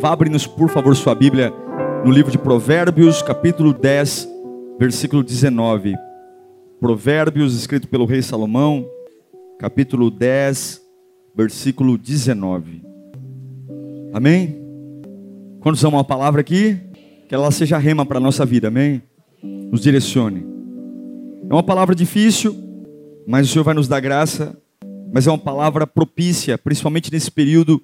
Vá abrir-nos, por favor, sua Bíblia no livro de Provérbios, capítulo 10, versículo 19. Provérbios, escrito pelo rei Salomão, capítulo 10, versículo 19. Amém? Quando amam a palavra aqui? Que ela seja rema para a nossa vida, amém? Nos direcione. É uma palavra difícil, mas o Senhor vai nos dar graça. Mas é uma palavra propícia, principalmente nesse período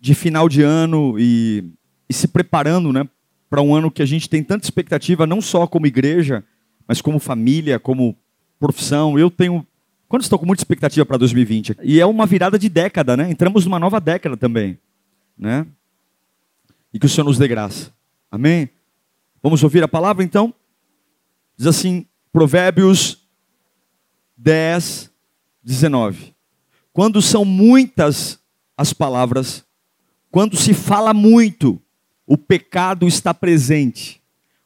de final de ano e, e se preparando né, para um ano que a gente tem tanta expectativa, não só como igreja, mas como família, como profissão. Eu tenho. Quando estou com muita expectativa para 2020? E é uma virada de década, né? Entramos numa nova década também né? E que o Senhor nos dê graça. Amém? Vamos ouvir a palavra então? Diz assim, Provérbios 10, 19. Quando são muitas as palavras, quando se fala muito, o pecado está presente.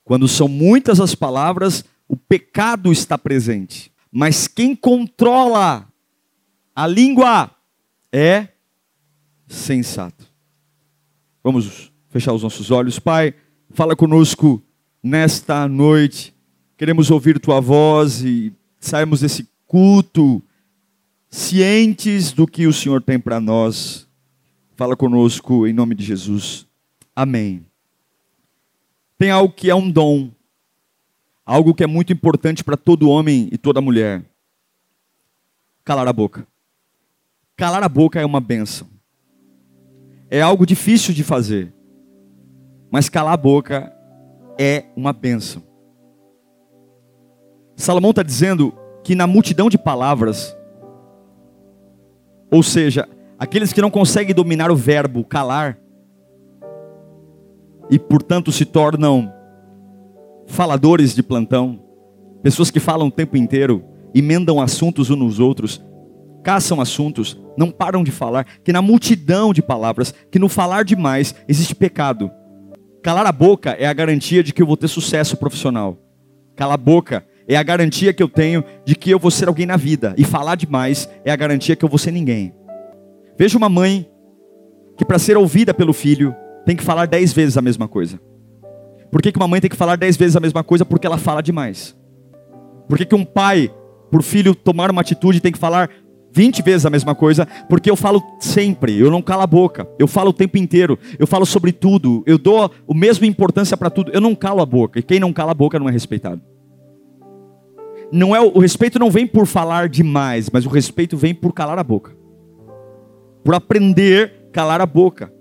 Quando são muitas as palavras, o pecado está presente. Mas quem controla a língua é sensato. Vamos fechar os nossos olhos. Pai, fala conosco nesta noite. Queremos ouvir tua voz e sairmos desse culto cientes do que o Senhor tem para nós. Fala conosco em nome de Jesus. Amém. Tem algo que é um dom, algo que é muito importante para todo homem e toda mulher. Calar a boca. Calar a boca é uma benção é algo difícil de fazer. Mas calar a boca é uma benção. Salomão está dizendo que na multidão de palavras, ou seja, aqueles que não conseguem dominar o verbo calar, e portanto se tornam faladores de plantão, pessoas que falam o tempo inteiro, emendam assuntos uns nos outros, caçam assuntos, não param de falar, que na multidão de palavras, que no falar demais existe pecado. Calar a boca é a garantia de que eu vou ter sucesso profissional. Calar a boca é a garantia que eu tenho de que eu vou ser alguém na vida. E falar demais é a garantia que eu vou ser ninguém. Veja uma mãe que para ser ouvida pelo filho tem que falar dez vezes a mesma coisa. Por que, que uma mãe tem que falar dez vezes a mesma coisa? Porque ela fala demais. Por que, que um pai, por filho tomar uma atitude, tem que falar 20 vezes a mesma coisa, porque eu falo sempre, eu não calo a boca, eu falo o tempo inteiro, eu falo sobre tudo, eu dou a mesma importância para tudo, eu não calo a boca, e quem não cala a boca não é respeitado. Não é o respeito não vem por falar demais, mas o respeito vem por calar a boca. Por aprender a calar a boca.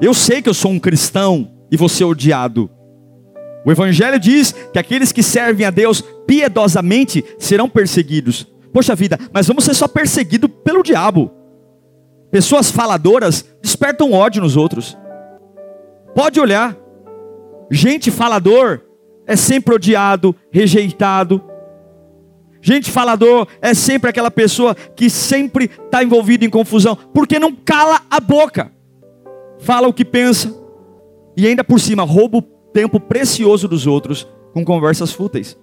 Eu sei que eu sou um cristão e vou ser odiado. O Evangelho diz que aqueles que servem a Deus piedosamente serão perseguidos. Poxa vida, mas vamos ser só perseguidos pelo diabo. Pessoas faladoras despertam ódio nos outros. Pode olhar. Gente falador é sempre odiado, rejeitado. Gente falador é sempre aquela pessoa que sempre está envolvida em confusão, porque não cala a boca, fala o que pensa e ainda por cima rouba o tempo precioso dos outros com conversas fúteis.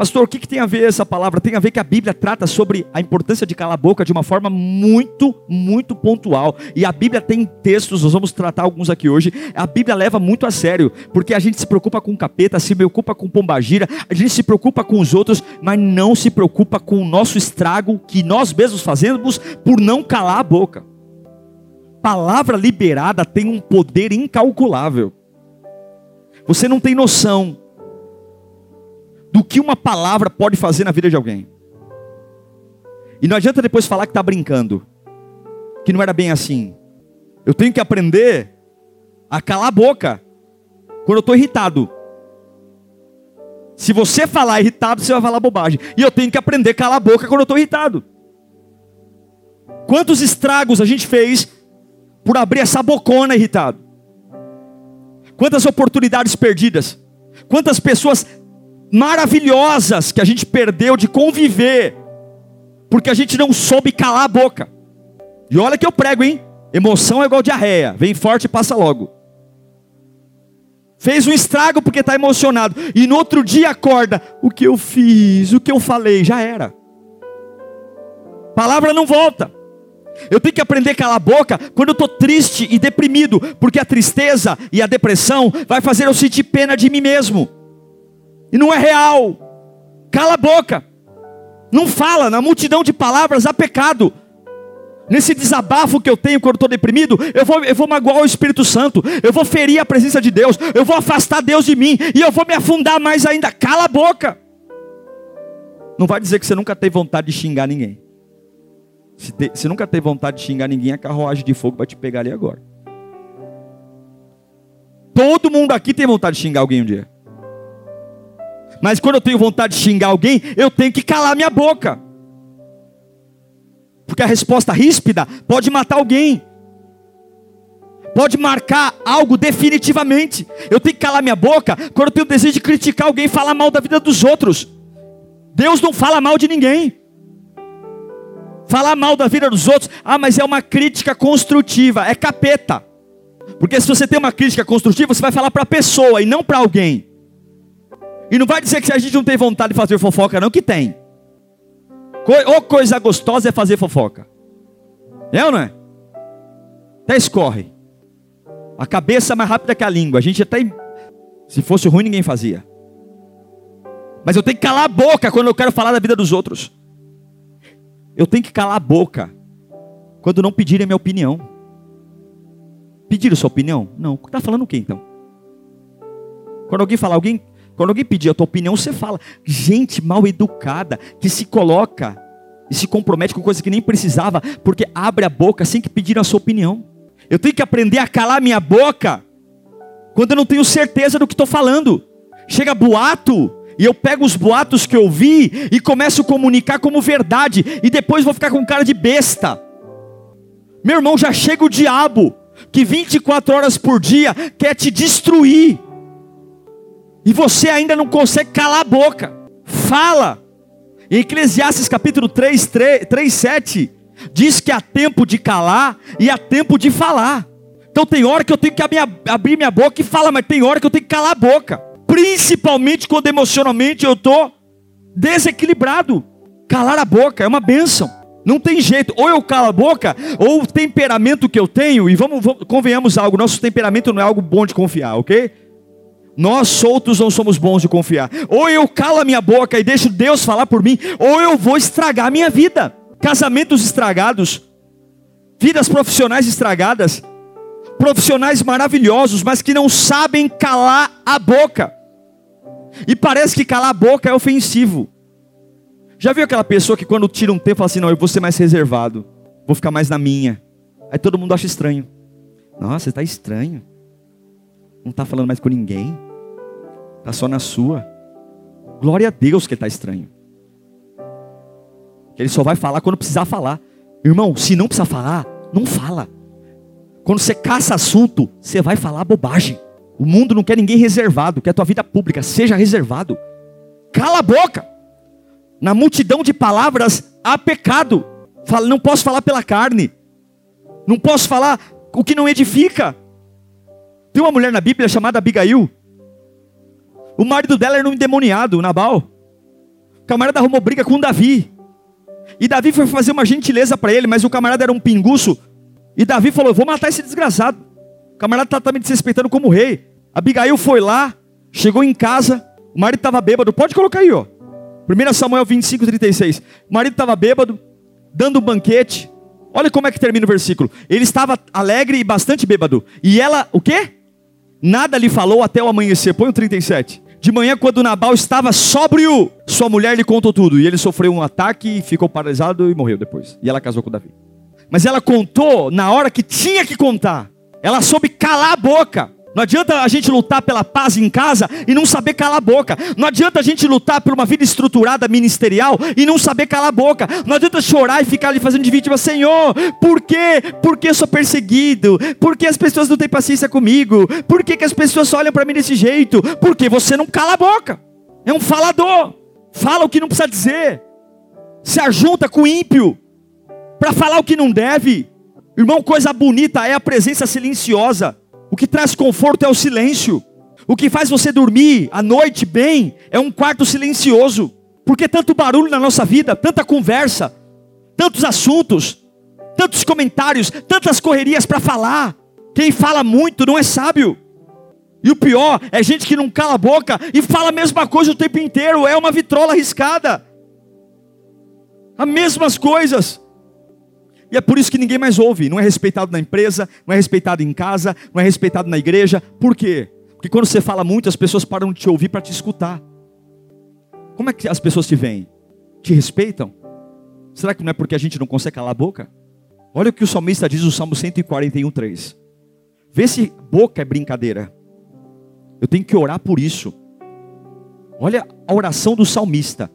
Pastor, o que, que, tem a ver essa palavra? Tem a ver que a Bíblia trata sobre a importância de calar a boca de uma forma muito, muito pontual. E a Bíblia tem textos, nós vamos tratar alguns aqui hoje. A Bíblia leva muito a sério, porque a gente se preocupa com capeta, se preocupa com pombagira, a gente se preocupa com os outros, mas não se preocupa com o nosso estrago que nós mesmos fazemos por não calar a boca. Palavra liberada tem um poder incalculável. Você não tem noção do que uma palavra pode fazer na vida de alguém. E não adianta depois falar que está brincando, que não era bem assim. Eu tenho que aprender a calar a boca quando eu estou irritado. Se você falar irritado, você vai falar bobagem. E eu tenho que aprender a calar a boca quando eu estou irritado. Quantos estragos a gente fez por abrir essa bocona irritado. Quantas oportunidades perdidas. Quantas pessoas maravilhosas que a gente perdeu de conviver, porque a gente não soube calar a boca. E olha que eu prego, hein? Emoção é igual diarreia, vem forte e passa logo. Fez um estrago porque está emocionado, e no outro dia acorda: o que eu fiz, o que eu falei, já era. Palavra não volta. Eu tenho que aprender a calar a boca quando eu estou triste e deprimido, porque a tristeza e a depressão vai fazer eu sentir pena de mim mesmo. E não é real. Cala a boca. Não fala, na multidão de palavras há pecado. Nesse desabafo que eu tenho quando estou deprimido, eu vou, eu vou magoar o Espírito Santo, eu vou ferir a presença de Deus, eu vou afastar Deus de mim, e eu vou me afundar mais ainda. Cala a boca. Não vai dizer que você nunca teve vontade de xingar ninguém. Se, te, se nunca teve vontade de xingar ninguém, a carruagem de fogo vai te pegar ali agora. Todo mundo aqui tem vontade de xingar alguém um dia. Mas quando eu tenho vontade de xingar alguém, eu tenho que calar minha boca. Porque a resposta ríspida pode matar alguém. Pode marcar algo definitivamente. Eu tenho que calar minha boca quando eu tenho o desejo de criticar alguém falar mal da vida dos outros. Deus não fala mal de ninguém. Falar mal da vida dos outros, ah, mas é uma crítica construtiva, é capeta. Porque se você tem uma crítica construtiva, você vai falar para a pessoa e não para alguém. E não vai dizer que a gente não tem vontade de fazer fofoca, não, que tem. Ou coisa gostosa é fazer fofoca. É ou não é? Até escorre. A cabeça é mais rápida que a língua. A gente até. Se fosse ruim, ninguém fazia. Mas eu tenho que calar a boca quando eu quero falar da vida dos outros. Eu tenho que calar a boca quando não pedirem a minha opinião. Pediram sua opinião? Não. Está falando o que então? Quando alguém falar, alguém quando alguém pedir a tua opinião, você fala. Gente mal educada que se coloca e se compromete com coisa que nem precisava, porque abre a boca sem que pedir a sua opinião. Eu tenho que aprender a calar minha boca quando eu não tenho certeza do que estou falando. Chega boato, e eu pego os boatos que eu vi e começo a comunicar como verdade, e depois vou ficar com cara de besta. Meu irmão, já chega o diabo, que 24 horas por dia quer te destruir. E você ainda não consegue calar a boca. Fala. Em Eclesiastes capítulo 3, 3, 3 7, diz que há tempo de calar e há tempo de falar. Então tem hora que eu tenho que abrir minha boca e falar, mas tem hora que eu tenho que calar a boca. Principalmente quando emocionalmente eu estou desequilibrado. Calar a boca é uma bênção. Não tem jeito, ou eu calo a boca, ou o temperamento que eu tenho, e vamos, vamos convenhamos algo, nosso temperamento não é algo bom de confiar, ok? Nós soltos não somos bons de confiar. Ou eu calo a minha boca e deixo Deus falar por mim, ou eu vou estragar a minha vida. Casamentos estragados, vidas profissionais estragadas, profissionais maravilhosos, mas que não sabem calar a boca. E parece que calar a boca é ofensivo. Já viu aquela pessoa que quando tira um tempo fala assim: não, eu vou ser mais reservado, vou ficar mais na minha. Aí todo mundo acha estranho. Nossa, você está estranho. Não está falando mais com ninguém. Está só na sua. Glória a Deus que está estranho. Ele só vai falar quando precisar falar. Irmão, se não precisar falar, não fala. Quando você caça assunto, você vai falar bobagem. O mundo não quer ninguém reservado, quer tua vida pública, seja reservado. Cala a boca. Na multidão de palavras há pecado. Não posso falar pela carne. Não posso falar o que não edifica. Tem uma mulher na Bíblia chamada Abigail. O marido dela era um endemoniado, Nabal. O camarada arrumou briga com Davi. E Davi foi fazer uma gentileza para ele, mas o camarada era um pinguço. E Davi falou: Vou matar esse desgraçado. O camarada está tá me desrespeitando como rei. Abigail foi lá, chegou em casa. O marido estava bêbado. Pode colocar aí, ó. 1 Samuel 25, 36. O marido estava bêbado, dando um banquete. Olha como é que termina o versículo. Ele estava alegre e bastante bêbado. E ela, o quê? Nada lhe falou até o amanhecer. Põe o 37. De manhã, quando Nabal estava sóbrio, sua mulher lhe contou tudo. E ele sofreu um ataque, ficou paralisado e morreu depois. E ela casou com Davi. Mas ela contou na hora que tinha que contar. Ela soube calar a boca. Não adianta a gente lutar pela paz em casa e não saber calar a boca. Não adianta a gente lutar por uma vida estruturada ministerial e não saber calar a boca. Não adianta chorar e ficar ali fazendo de vítima, Senhor, por quê? Por que sou perseguido? Por que as pessoas não têm paciência comigo? Por que, que as pessoas só olham para mim desse jeito? Porque você não cala a boca. É um falador. Fala o que não precisa dizer. Se ajunta com o ímpio para falar o que não deve. Irmão, coisa bonita é a presença silenciosa. O que traz conforto é o silêncio. O que faz você dormir à noite bem é um quarto silencioso. Porque tanto barulho na nossa vida, tanta conversa, tantos assuntos, tantos comentários, tantas correrias para falar. Quem fala muito não é sábio. E o pior é gente que não cala a boca e fala a mesma coisa o tempo inteiro, é uma vitrola arriscada. As mesmas coisas. E é por isso que ninguém mais ouve. Não é respeitado na empresa, não é respeitado em casa, não é respeitado na igreja. Por quê? Porque quando você fala muito, as pessoas param de te ouvir para te escutar. Como é que as pessoas te veem? Te respeitam? Será que não é porque a gente não consegue calar a boca? Olha o que o salmista diz no Salmo 141, 3. Vê se boca é brincadeira. Eu tenho que orar por isso. Olha a oração do salmista.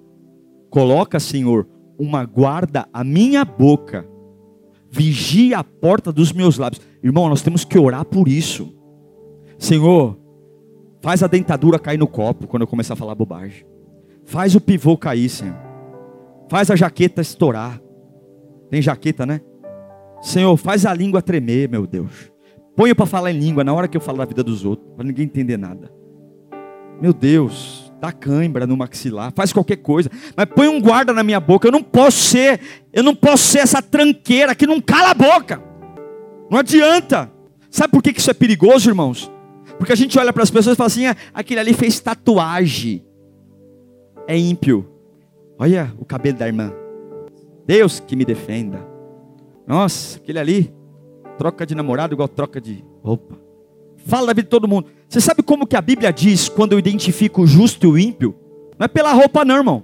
Coloca, Senhor, uma guarda à minha boca vigia a porta dos meus lábios. Irmão, nós temos que orar por isso. Senhor, faz a dentadura cair no copo quando eu começar a falar bobagem. Faz o pivô cair, Senhor. Faz a jaqueta estourar. Tem jaqueta, né? Senhor, faz a língua tremer, meu Deus. Põe para falar em língua na hora que eu falo da vida dos outros, para ninguém entender nada. Meu Deus, dá cãibra no maxilar, faz qualquer coisa, mas põe um guarda na minha boca. Eu não posso ser, eu não posso ser essa tranqueira que não cala a boca. Não adianta. Sabe por que isso é perigoso, irmãos? Porque a gente olha para as pessoas e fala assim: ah, aquele ali fez tatuagem. É ímpio. Olha o cabelo da irmã. Deus que me defenda. Nossa, aquele ali troca de namorado igual troca de roupa. Fala da vida de todo mundo. Você sabe como que a Bíblia diz quando eu identifico o justo e o ímpio? Não é pela roupa não, irmão.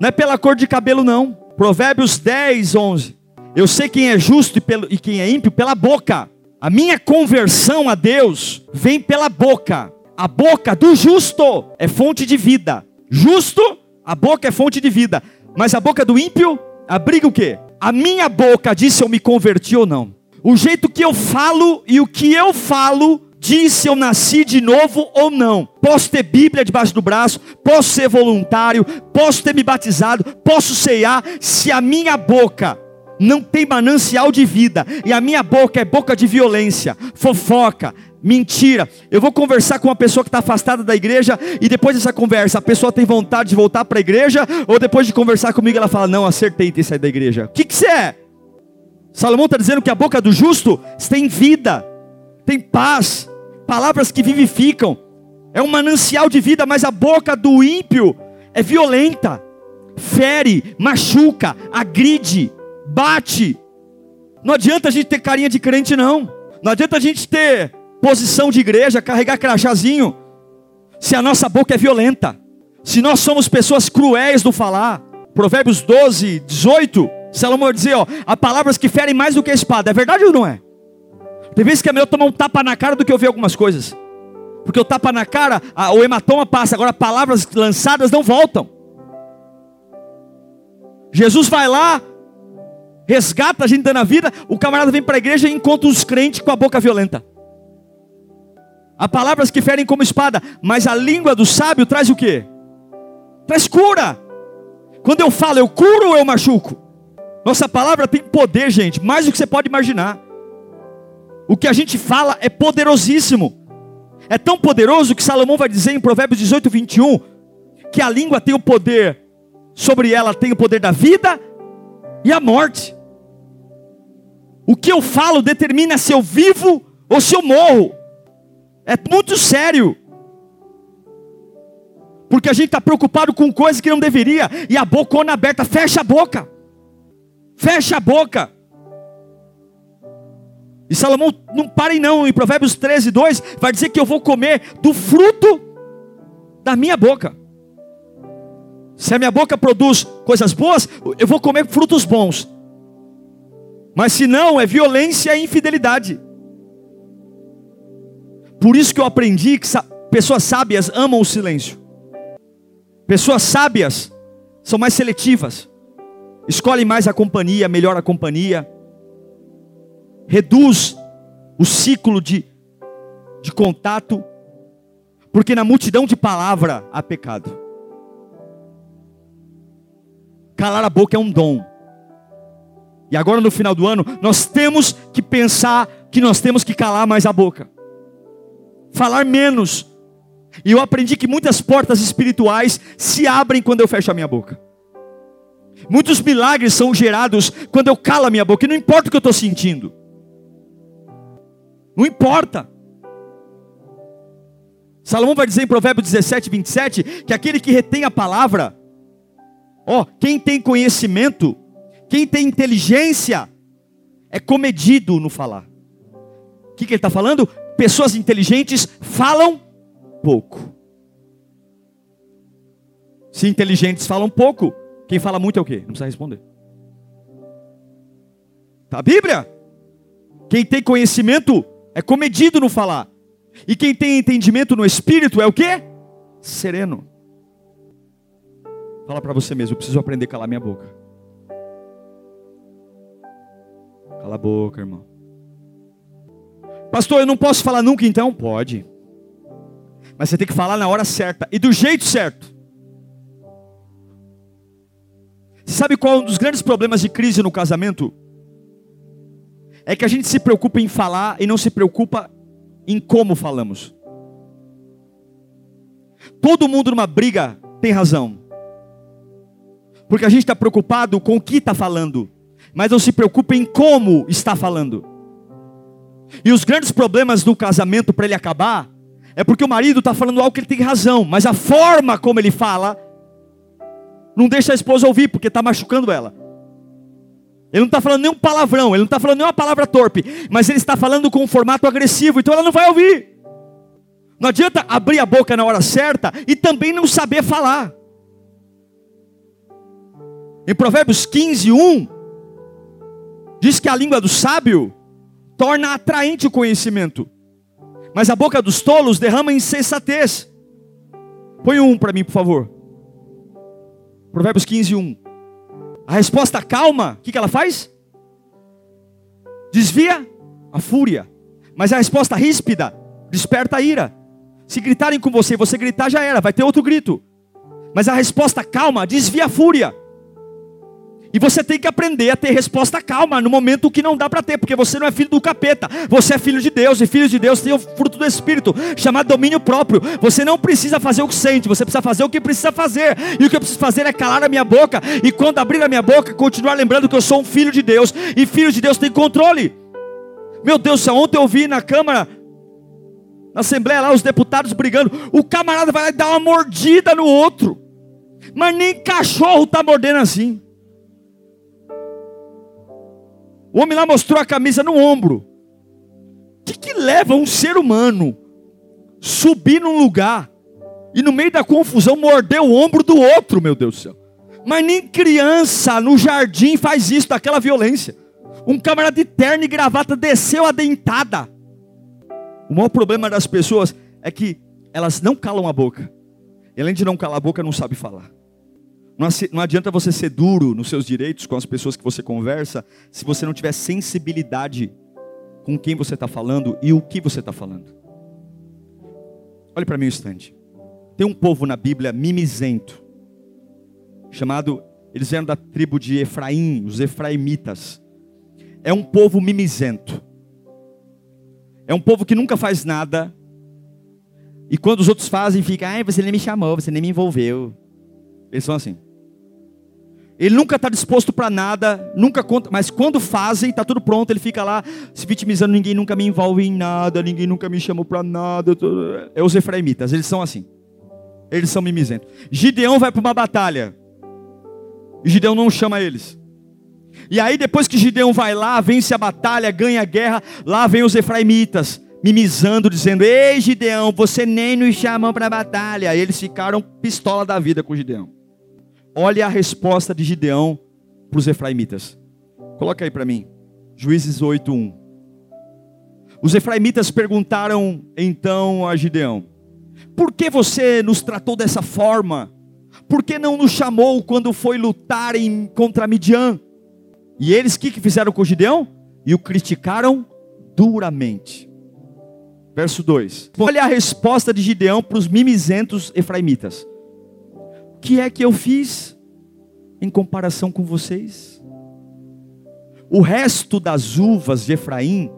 Não é pela cor de cabelo não. Provérbios 10, 11. Eu sei quem é justo e, pelo, e quem é ímpio pela boca. A minha conversão a Deus vem pela boca. A boca do justo é fonte de vida. Justo, a boca é fonte de vida. Mas a boca do ímpio abriga o quê? A minha boca diz se eu me converti ou não. O jeito que eu falo e o que eu falo diz se eu nasci de novo ou não. Posso ter Bíblia debaixo do braço, posso ser voluntário, posso ter me batizado, posso ceiar, se a minha boca não tem manancial de vida e a minha boca é boca de violência, fofoca, mentira. Eu vou conversar com uma pessoa que está afastada da igreja e depois dessa conversa a pessoa tem vontade de voltar para a igreja ou depois de conversar comigo ela fala: Não, acertei ter sair da igreja. O que, que você é? Salomão está dizendo que a boca do justo tem vida, tem paz, palavras que vivificam, é um manancial de vida, mas a boca do ímpio é violenta, fere, machuca, agride, bate. Não adianta a gente ter carinha de crente, não. Não adianta a gente ter posição de igreja, carregar crachazinho, se a nossa boca é violenta, se nós somos pessoas cruéis no falar. Provérbios 12, 18, Salomão dizer, ó, há palavras que ferem mais do que a espada. É verdade ou não é? Tem vezes que é melhor tomar um tapa na cara do que ouvir algumas coisas. Porque o tapa na cara, a, o hematoma passa, agora palavras lançadas não voltam. Jesus vai lá, resgata a gente dando a vida, o camarada vem para a igreja e encontra os crentes com a boca violenta. Há palavras que ferem como espada, mas a língua do sábio traz o quê? Traz cura. Quando eu falo, eu curo ou eu machuco? Nossa palavra tem poder, gente, mais do que você pode imaginar. O que a gente fala é poderosíssimo. É tão poderoso que Salomão vai dizer em Provérbios 18, 21, que a língua tem o poder, sobre ela tem o poder da vida e a morte. O que eu falo determina se eu vivo ou se eu morro. É muito sério. Porque a gente está preocupado com coisas que não deveria, e a bocona aberta, fecha a boca. Fecha a boca. E Salomão, não parem não, em Provérbios 13, 2, vai dizer que eu vou comer do fruto da minha boca. Se a minha boca produz coisas boas, eu vou comer frutos bons. Mas se não, é violência e infidelidade. Por isso que eu aprendi que pessoas sábias amam o silêncio. Pessoas sábias são mais seletivas. Escolhem mais a companhia, melhor a companhia. Reduz o ciclo de, de contato. Porque na multidão de palavra há pecado. Calar a boca é um dom. E agora no final do ano, nós temos que pensar que nós temos que calar mais a boca. Falar menos. E eu aprendi que muitas portas espirituais se abrem quando eu fecho a minha boca. Muitos milagres são gerados quando eu calo a minha boca, e não importa o que eu estou sentindo. Não importa. Salomão vai dizer em Provérbios 17, 27, que aquele que retém a palavra, ó, quem tem conhecimento, quem tem inteligência, é comedido no falar. O que, que ele está falando? Pessoas inteligentes falam pouco. Se inteligentes falam pouco, quem fala muito é o quê? Não precisa responder. Tá a Bíblia? Quem tem conhecimento é comedido no falar. E quem tem entendimento no espírito é o quê? Sereno. Fala para você mesmo, eu preciso aprender a calar minha boca. Cala a boca, irmão. Pastor, eu não posso falar nunca então? Pode. Mas você tem que falar na hora certa e do jeito certo. Sabe qual é um dos grandes problemas de crise no casamento? É que a gente se preocupa em falar e não se preocupa em como falamos. Todo mundo numa briga tem razão. Porque a gente está preocupado com o que está falando mas não se preocupe em como está falando. E os grandes problemas do casamento para ele acabar é porque o marido está falando algo que ele tem razão, mas a forma como ele fala não deixa a esposa ouvir, porque está machucando ela. Ele não está falando nenhum palavrão, ele não está falando nenhuma palavra torpe, mas ele está falando com um formato agressivo, então ela não vai ouvir. Não adianta abrir a boca na hora certa e também não saber falar. Em Provérbios 15, 1, Diz que a língua do sábio torna atraente o conhecimento, mas a boca dos tolos derrama insensatez. Põe um para mim, por favor. Provérbios 15, 1. A resposta calma, o que, que ela faz? Desvia a fúria. Mas a resposta ríspida desperta a ira. Se gritarem com você e você gritar, já era, vai ter outro grito. Mas a resposta calma desvia a fúria. E você tem que aprender a ter resposta calma no momento que não dá para ter, porque você não é filho do capeta, você é filho de Deus, e filho de Deus tem o fruto do Espírito, chamado domínio próprio. Você não precisa fazer o que sente, você precisa fazer o que precisa fazer, e o que eu preciso fazer é calar a minha boca, e quando abrir a minha boca, continuar lembrando que eu sou um filho de Deus, e filho de Deus tem controle. Meu Deus, ontem eu vi na Câmara, na Assembleia lá, os deputados brigando, o camarada vai lá e dá uma mordida no outro, mas nem cachorro está mordendo assim. O homem lá mostrou a camisa no ombro. O que, que leva um ser humano subir num lugar e no meio da confusão morder o ombro do outro, meu Deus do céu? Mas nem criança no jardim faz isso, daquela violência. Um camarada de terno e gravata desceu a dentada. O maior problema das pessoas é que elas não calam a boca. E além de não calar a boca, não sabe falar. Não adianta você ser duro nos seus direitos com as pessoas que você conversa, se você não tiver sensibilidade com quem você está falando e o que você está falando. Olhe para mim um instante. Tem um povo na Bíblia mimizento, chamado, eles eram da tribo de Efraim, os Efraimitas. É um povo mimizento. É um povo que nunca faz nada. E quando os outros fazem, fica, ai, você nem me chamou, você nem me envolveu. Eles são assim. Ele nunca está disposto para nada, nunca conta, mas quando fazem, está tudo pronto, ele fica lá se vitimizando, ninguém nunca me envolve em nada, ninguém nunca me chamou para nada. Tô... É os efraimitas, eles são assim. Eles são mimizentos. Gideão vai para uma batalha. E Gideão não chama eles. E aí depois que Gideão vai lá, vence a batalha, ganha a guerra, lá vem os efraimitas, mimizando, dizendo: "Ei, Gideão, você nem nos chamou para a batalha". E eles ficaram pistola da vida com Gideão. Olha a resposta de Gideão para os efraimitas. Coloca aí para mim. Juízes 8:1. Os efraimitas perguntaram então a Gideão: Por que você nos tratou dessa forma? Por que não nos chamou quando foi lutar em, contra Midian? E eles o que, que fizeram com Gideão? E o criticaram duramente. Verso 2. Olha a resposta de Gideão para os mimizentos efraimitas. Que é que eu fiz em comparação com vocês? O resto das uvas de Efraim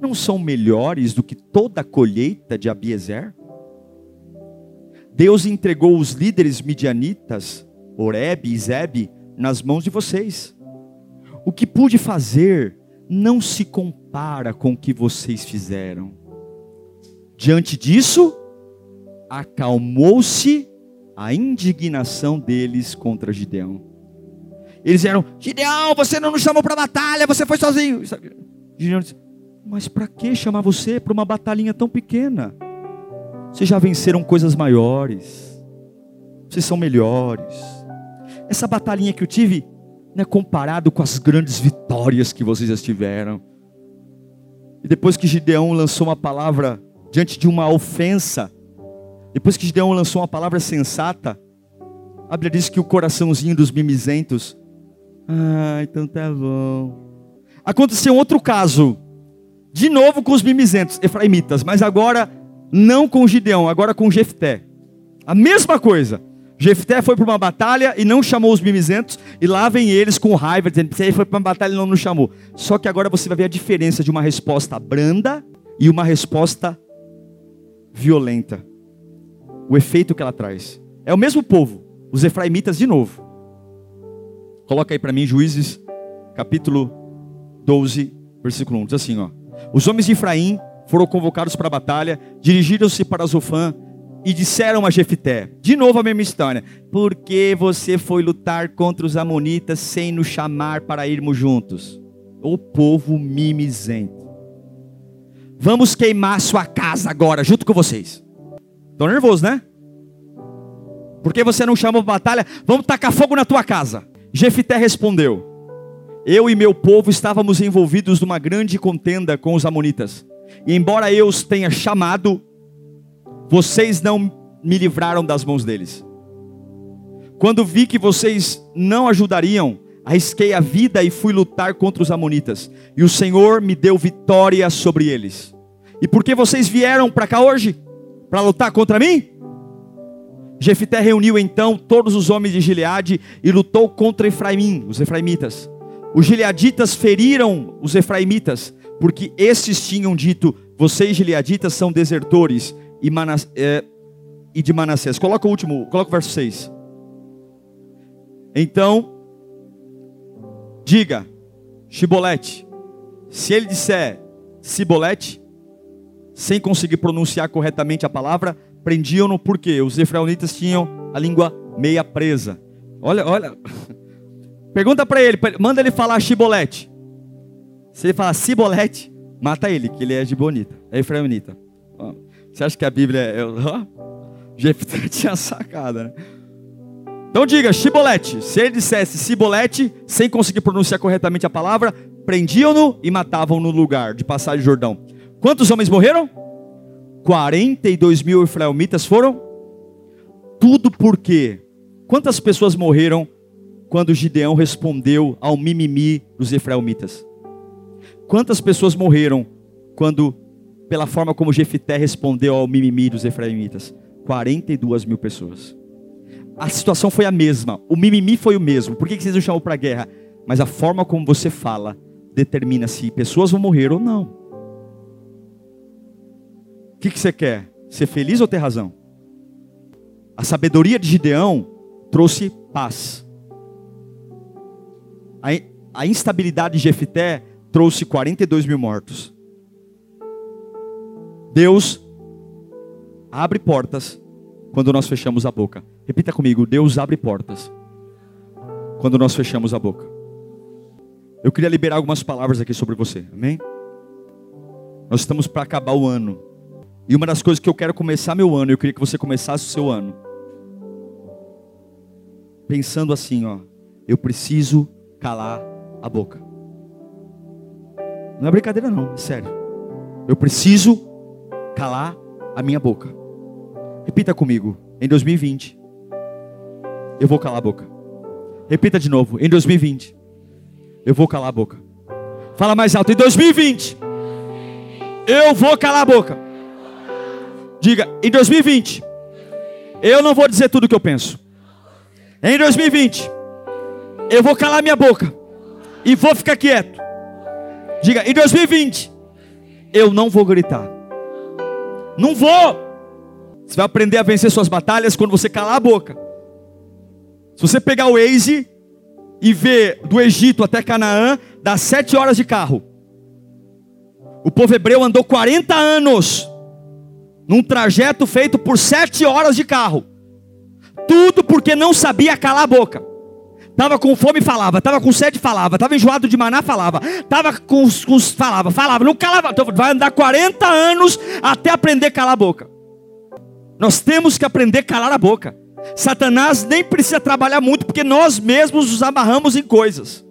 não são melhores do que toda a colheita de Abiezer? Deus entregou os líderes midianitas, Oreb e Zeb, nas mãos de vocês. O que pude fazer não se compara com o que vocês fizeram. Diante disso, acalmou-se a indignação deles contra Gideão. Eles eram: Gideão, você não nos chamou para a batalha, você foi sozinho. Gideão disse: Mas para que chamar você para uma batalhinha tão pequena? Vocês já venceram coisas maiores. Vocês são melhores. Essa batalhinha que eu tive não é comparado com as grandes vitórias que vocês já tiveram. E depois que Gideão lançou uma palavra diante de uma ofensa, depois que Gideão lançou uma palavra sensata, a Bíblia diz que o coraçãozinho dos mimizentos, ah, então tá bom. Aconteceu outro caso, de novo com os mimizentos, efraimitas, mas agora não com Gideão, agora com Jefté. A mesma coisa. Jefté foi para uma batalha e não chamou os mimizentos, e lá vem eles com raiva, dizendo: Você foi para uma batalha e não nos chamou. Só que agora você vai ver a diferença de uma resposta branda e uma resposta violenta o efeito que ela traz. É o mesmo povo, os efraimitas de novo. Coloca aí para mim Juízes, capítulo 12, versículo 1. Diz assim, ó. Os homens de Efraim foram convocados para a batalha, dirigiram-se para Zofã e disseram a Jefité, de novo a mesma história, por que você foi lutar contra os amonitas sem nos chamar para irmos juntos? O povo mimizento. Vamos queimar sua casa agora, junto com vocês. Estou nervoso, né? Por que você não para batalha? Vamos tacar fogo na tua casa. Jefité respondeu: Eu e meu povo estávamos envolvidos numa grande contenda com os amonitas. E embora eu os tenha chamado, vocês não me livraram das mãos deles. Quando vi que vocês não ajudariam, arrisquei a vida e fui lutar contra os amonitas. E o Senhor me deu vitória sobre eles. E por que vocês vieram para cá hoje? Para lutar contra mim? Jefité reuniu então todos os homens de Gileade e lutou contra Efraim, os efraimitas. Os gileaditas feriram os efraimitas, porque esses tinham dito: Vocês, gileaditas, são desertores e, Manas, é, e de Manassés. Coloca o último, coloca o verso 6. Então, diga, Shibolete, se ele disser Sibolete, sem conseguir pronunciar corretamente a palavra, prendiam-no porque os efraonitas tinham a língua meia presa. Olha, olha. Pergunta para ele, manda ele falar chibolete. Se ele falar cibolete, mata ele, que ele é de bonita, é efraonita. Você acha que a Bíblia é. Oh, Jefté tinha sacada, né? Então diga, chibolete. Se ele dissesse cibolete, sem conseguir pronunciar corretamente a palavra, prendiam-no e matavam no lugar de passagem Jordão. Quantos homens morreram? 42 mil efraimitas foram? Tudo por quê? Quantas pessoas morreram quando Gideão respondeu ao mimimi dos efraimitas? Quantas pessoas morreram quando, pela forma como Jefité respondeu ao mimimi dos efraimitas? 42 mil pessoas. A situação foi a mesma, o mimimi foi o mesmo. Por que vocês não chamam para a guerra? Mas a forma como você fala determina se pessoas vão morrer ou não que, que você quer? Ser feliz ou ter razão? A sabedoria de Gideão trouxe paz. A, a instabilidade de Jefité trouxe 42 mil mortos. Deus abre portas quando nós fechamos a boca. Repita comigo: Deus abre portas quando nós fechamos a boca. Eu queria liberar algumas palavras aqui sobre você, amém? Nós estamos para acabar o ano. E uma das coisas que eu quero começar meu ano, eu queria que você começasse o seu ano. Pensando assim, ó, eu preciso calar a boca. Não é brincadeira não, é sério. Eu preciso calar a minha boca. Repita comigo. Em 2020, eu vou calar a boca. Repita de novo. Em 2020, eu vou calar a boca. Fala mais alto. Em 2020, eu vou calar a boca. Diga, em 2020, eu não vou dizer tudo o que eu penso. Em 2020, eu vou calar minha boca e vou ficar quieto. Diga, em 2020, eu não vou gritar. Não vou. Você vai aprender a vencer suas batalhas quando você calar a boca. Se você pegar o Waze e ver do Egito até Canaã, dá sete horas de carro. O povo hebreu andou 40 anos num trajeto feito por sete horas de carro. Tudo porque não sabia calar a boca. Tava com fome falava, tava com sede falava, tava enjoado de maná falava, tava com, com falava, falava, não calava. Então vai andar 40 anos até aprender a calar a boca. Nós temos que aprender a calar a boca. Satanás nem precisa trabalhar muito, porque nós mesmos nos amarramos em coisas.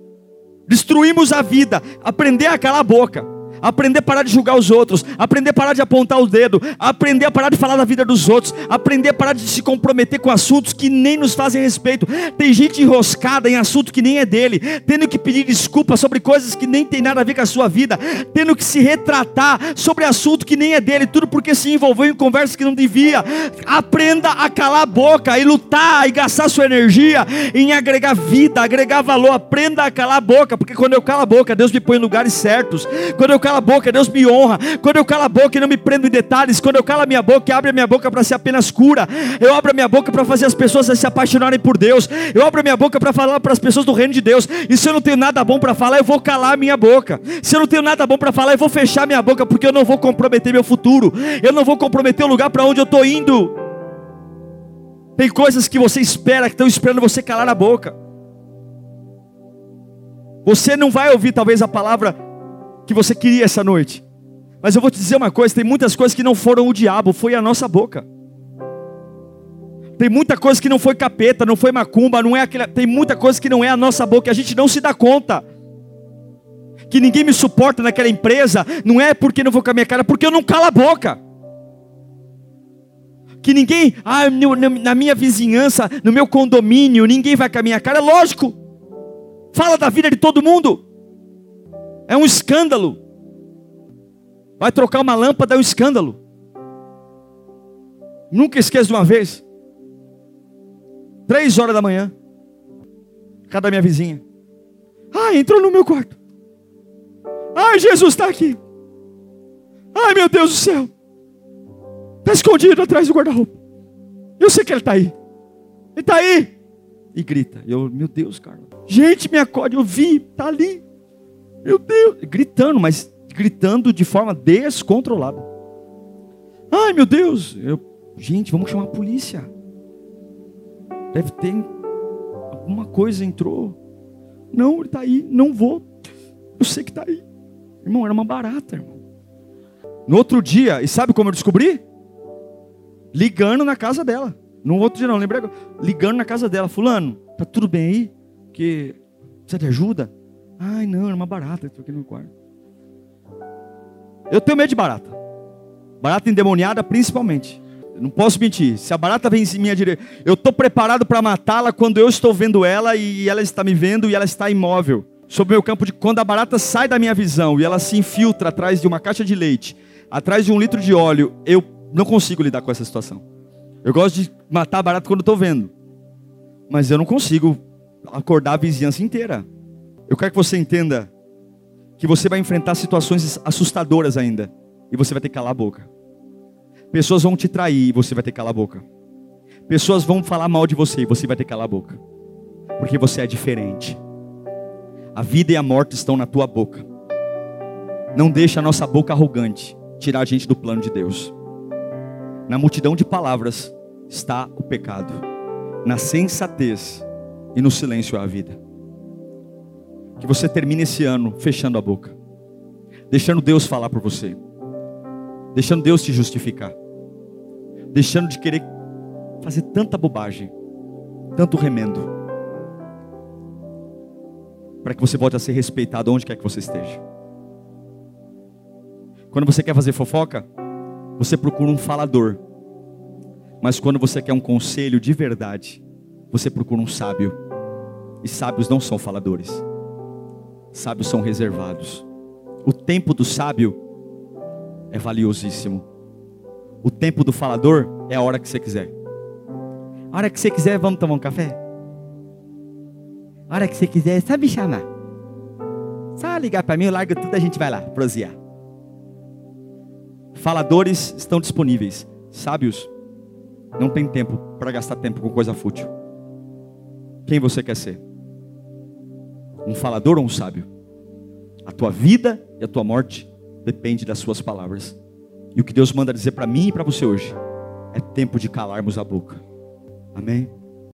Destruímos a vida. Aprender a calar a boca aprender a parar de julgar os outros, aprender a parar de apontar o dedo, aprender a parar de falar da vida dos outros, aprender a parar de se comprometer com assuntos que nem nos fazem respeito. Tem gente enroscada em assunto que nem é dele, tendo que pedir desculpa sobre coisas que nem tem nada a ver com a sua vida, tendo que se retratar sobre assunto que nem é dele, tudo porque se envolveu em conversas que não devia. Aprenda a calar a boca e lutar e gastar sua energia em agregar vida, agregar valor. Aprenda a calar a boca, porque quando eu calo a boca, Deus me põe em lugares certos. Quando eu calo calo a boca, Deus me honra. Quando eu calo a boca e não me prendo em detalhes, quando eu calo a minha boca e abro a minha boca para ser apenas cura, eu abro a minha boca para fazer as pessoas se apaixonarem por Deus, eu abro a minha boca para falar para as pessoas do reino de Deus. E se eu não tenho nada bom para falar, eu vou calar a minha boca. Se eu não tenho nada bom para falar, eu vou fechar minha boca, porque eu não vou comprometer meu futuro, eu não vou comprometer o lugar para onde eu estou indo. Tem coisas que você espera, que estão esperando você calar a boca. Você não vai ouvir talvez a palavra que você queria essa noite. Mas eu vou te dizer uma coisa: tem muitas coisas que não foram o diabo, foi a nossa boca. Tem muita coisa que não foi capeta, não foi macumba, não é aquela, tem muita coisa que não é a nossa boca, a gente não se dá conta. Que ninguém me suporta naquela empresa, não é porque não vou com a minha cara, porque eu não calo a boca. Que ninguém, ah, na minha vizinhança, no meu condomínio, ninguém vai com a minha cara, lógico. Fala da vida de todo mundo. É um escândalo. Vai trocar uma lâmpada, é um escândalo. Nunca esqueço de uma vez. Três horas da manhã. Cada minha vizinha. Ai, entrou no meu quarto. Ai, Jesus está aqui. Ai, meu Deus do céu. Está escondido atrás do guarda-roupa. Eu sei que ele está aí. Ele está aí. E grita. Eu, meu Deus, Carlos. Gente, me acorde. Eu vi, está ali. Meu Deus, gritando, mas gritando de forma descontrolada. Ai, meu Deus, eu, gente, vamos chamar a polícia. Deve ter alguma coisa entrou. Não, ele está aí, não vou. Eu sei que está aí. Irmão, era uma barata, irmão. No outro dia, e sabe como eu descobri? Ligando na casa dela. No outro dia não, lembrei Ligando na casa dela, fulano, tá tudo bem aí? Que precisa de ajuda? Ai, não, era uma barata, estou aqui no quarto. Eu tenho medo de barata. Barata endemoniada, principalmente. Eu não posso mentir. Se a barata vem em minha direita, eu estou preparado para matá-la quando eu estou vendo ela e ela está me vendo e ela está imóvel. Sobre o meu campo de. Quando a barata sai da minha visão e ela se infiltra atrás de uma caixa de leite, atrás de um litro de óleo, eu não consigo lidar com essa situação. Eu gosto de matar a barata quando estou vendo. Mas eu não consigo acordar a vizinhança inteira. Eu quero que você entenda que você vai enfrentar situações assustadoras ainda. E você vai ter que calar a boca. Pessoas vão te trair e você vai ter que calar a boca. Pessoas vão falar mal de você e você vai ter que calar a boca. Porque você é diferente. A vida e a morte estão na tua boca. Não deixa a nossa boca arrogante tirar a gente do plano de Deus. Na multidão de palavras está o pecado. Na sensatez e no silêncio há a vida. Que você termine esse ano fechando a boca, deixando Deus falar por você, deixando Deus te justificar, deixando de querer fazer tanta bobagem, tanto remendo, para que você volte a ser respeitado onde quer que você esteja. Quando você quer fazer fofoca, você procura um falador. Mas quando você quer um conselho de verdade, você procura um sábio. E sábios não são faladores. Sábios são reservados. O tempo do sábio é valiosíssimo. O tempo do falador é a hora que você quiser. A hora que você quiser, vamos tomar um café? A hora que você quiser, só me chamar. Só ligar para mim, eu largo tudo, a gente vai lá, prosear. Faladores estão disponíveis. Sábios não tem tempo para gastar tempo com coisa fútil. Quem você quer ser? Um falador ou um sábio? A tua vida e a tua morte depende das suas palavras. E o que Deus manda dizer para mim e para você hoje é tempo de calarmos a boca. Amém.